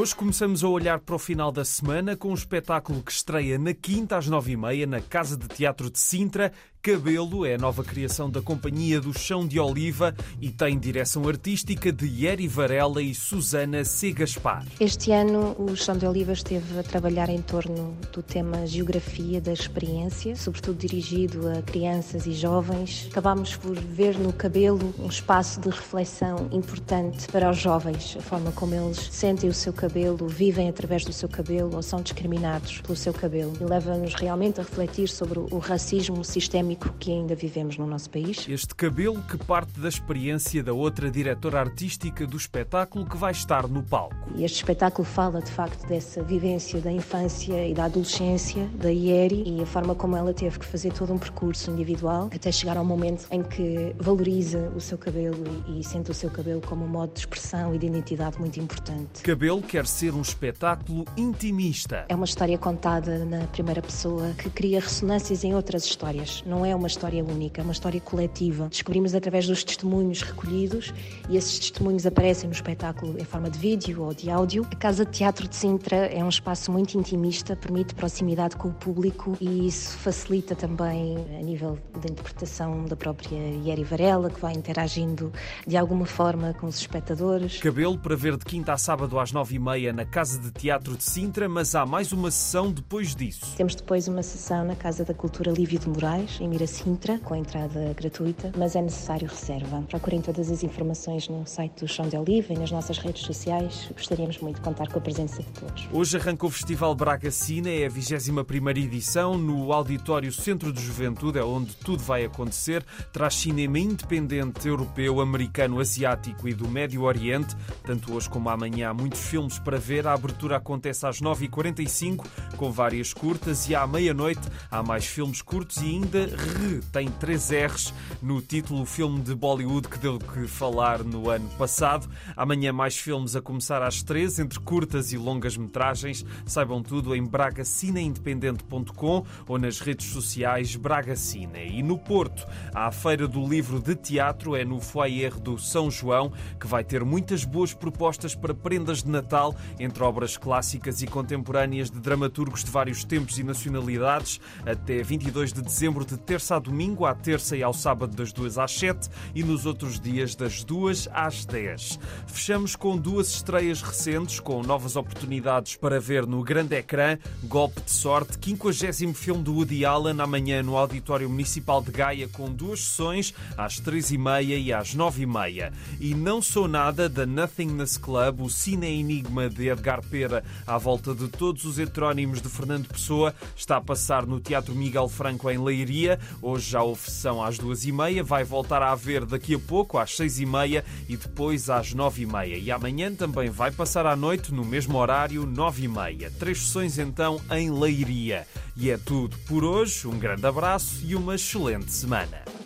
Hoje começamos a olhar para o final da semana com um espetáculo que estreia na quinta às nove e meia na Casa de Teatro de Sintra. Cabelo é a nova criação da Companhia do Chão de Oliva e tem direção artística de Eri Varela e Susana C. Gaspar. Este ano o Chão de Oliva esteve a trabalhar em torno do tema Geografia da Experiência, sobretudo dirigido a crianças e jovens. Acabámos por ver no cabelo um espaço de reflexão importante para os jovens, a forma como eles sentem o seu cabelo, vivem através do seu cabelo ou são discriminados pelo seu cabelo. E leva-nos realmente a refletir sobre o racismo sistémico que ainda vivemos no nosso país. Este cabelo que parte da experiência da outra diretora artística do espetáculo que vai estar no palco. Este espetáculo fala de facto dessa vivência da infância e da adolescência da Ieri e a forma como ela teve que fazer todo um percurso individual até chegar ao momento em que valoriza o seu cabelo e, e sente o seu cabelo como um modo de expressão e de identidade muito importante. Cabelo quer ser um espetáculo intimista. É uma história contada na primeira pessoa que cria ressonâncias em outras histórias. Não é uma história única, é uma história coletiva. Descobrimos através dos testemunhos recolhidos e esses testemunhos aparecem no espetáculo em forma de vídeo ou de áudio. A Casa de Teatro de Sintra é um espaço muito intimista, permite proximidade com o público e isso facilita também a nível da interpretação da própria Ieri Varela, que vai interagindo de alguma forma com os espectadores. Cabelo para ver de quinta a sábado às nove e meia na Casa de Teatro de Sintra, mas há mais uma sessão depois disso. Temos depois uma sessão na Casa da Cultura Lívio de Moraes, em Miracintra, com entrada gratuita, mas é necessário reserva. Procurem todas as informações no site do Chão de Oliva e nas nossas redes sociais. Gostaríamos muito de contar com a presença de todos. Hoje arranca o Festival Braga Cine, é a 21 edição, no Auditório Centro de Juventude, é onde tudo vai acontecer. Traz cinema independente europeu, americano, asiático e do Médio Oriente. Tanto hoje como amanhã há muitos filmes para ver. A abertura acontece às 9h45, com várias curtas, e à meia-noite há mais filmes curtos e ainda R, tem três R's no título, o filme de Bollywood que deu que falar no ano passado. Amanhã mais filmes a começar às três, entre curtas e longas metragens. Saibam tudo em bragacineindependente.com ou nas redes sociais Braga Cine. E no Porto, há a Feira do Livro de Teatro, é no foyer do São João, que vai ter muitas boas propostas para prendas de Natal, entre obras clássicas e contemporâneas de dramaturgos de vários tempos e nacionalidades, até 22 de dezembro, de terça a domingo, à terça e ao sábado, das 2 às 7 e nos outros dias, das 2 às 10. Fechamos com duas estreias recentes, com novas oportunidades para ver no grande ecrã Golpe de Sorte, 50 filme do Woody Allen, amanhã no Auditório Municipal de Gaia, com duas sessões, às 3h30 e às 9h30. E Não Sou Nada, da Nothingness Club, o cine enigma de Edgar Pera, à volta de todos os heterónimos de Fernando Pessoa, está a passar no Teatro Miguel Franco, em Leiria. Hoje já houve sessão às 2h30, vai voltar a haver daqui a pouco, às 6h30 e depois às 9h30. E amanhã também vai passar à noite, no mesmo horário, 9h30. Três sessões então em Leiria. E é tudo por hoje. Um grande abraço e uma excelente semana.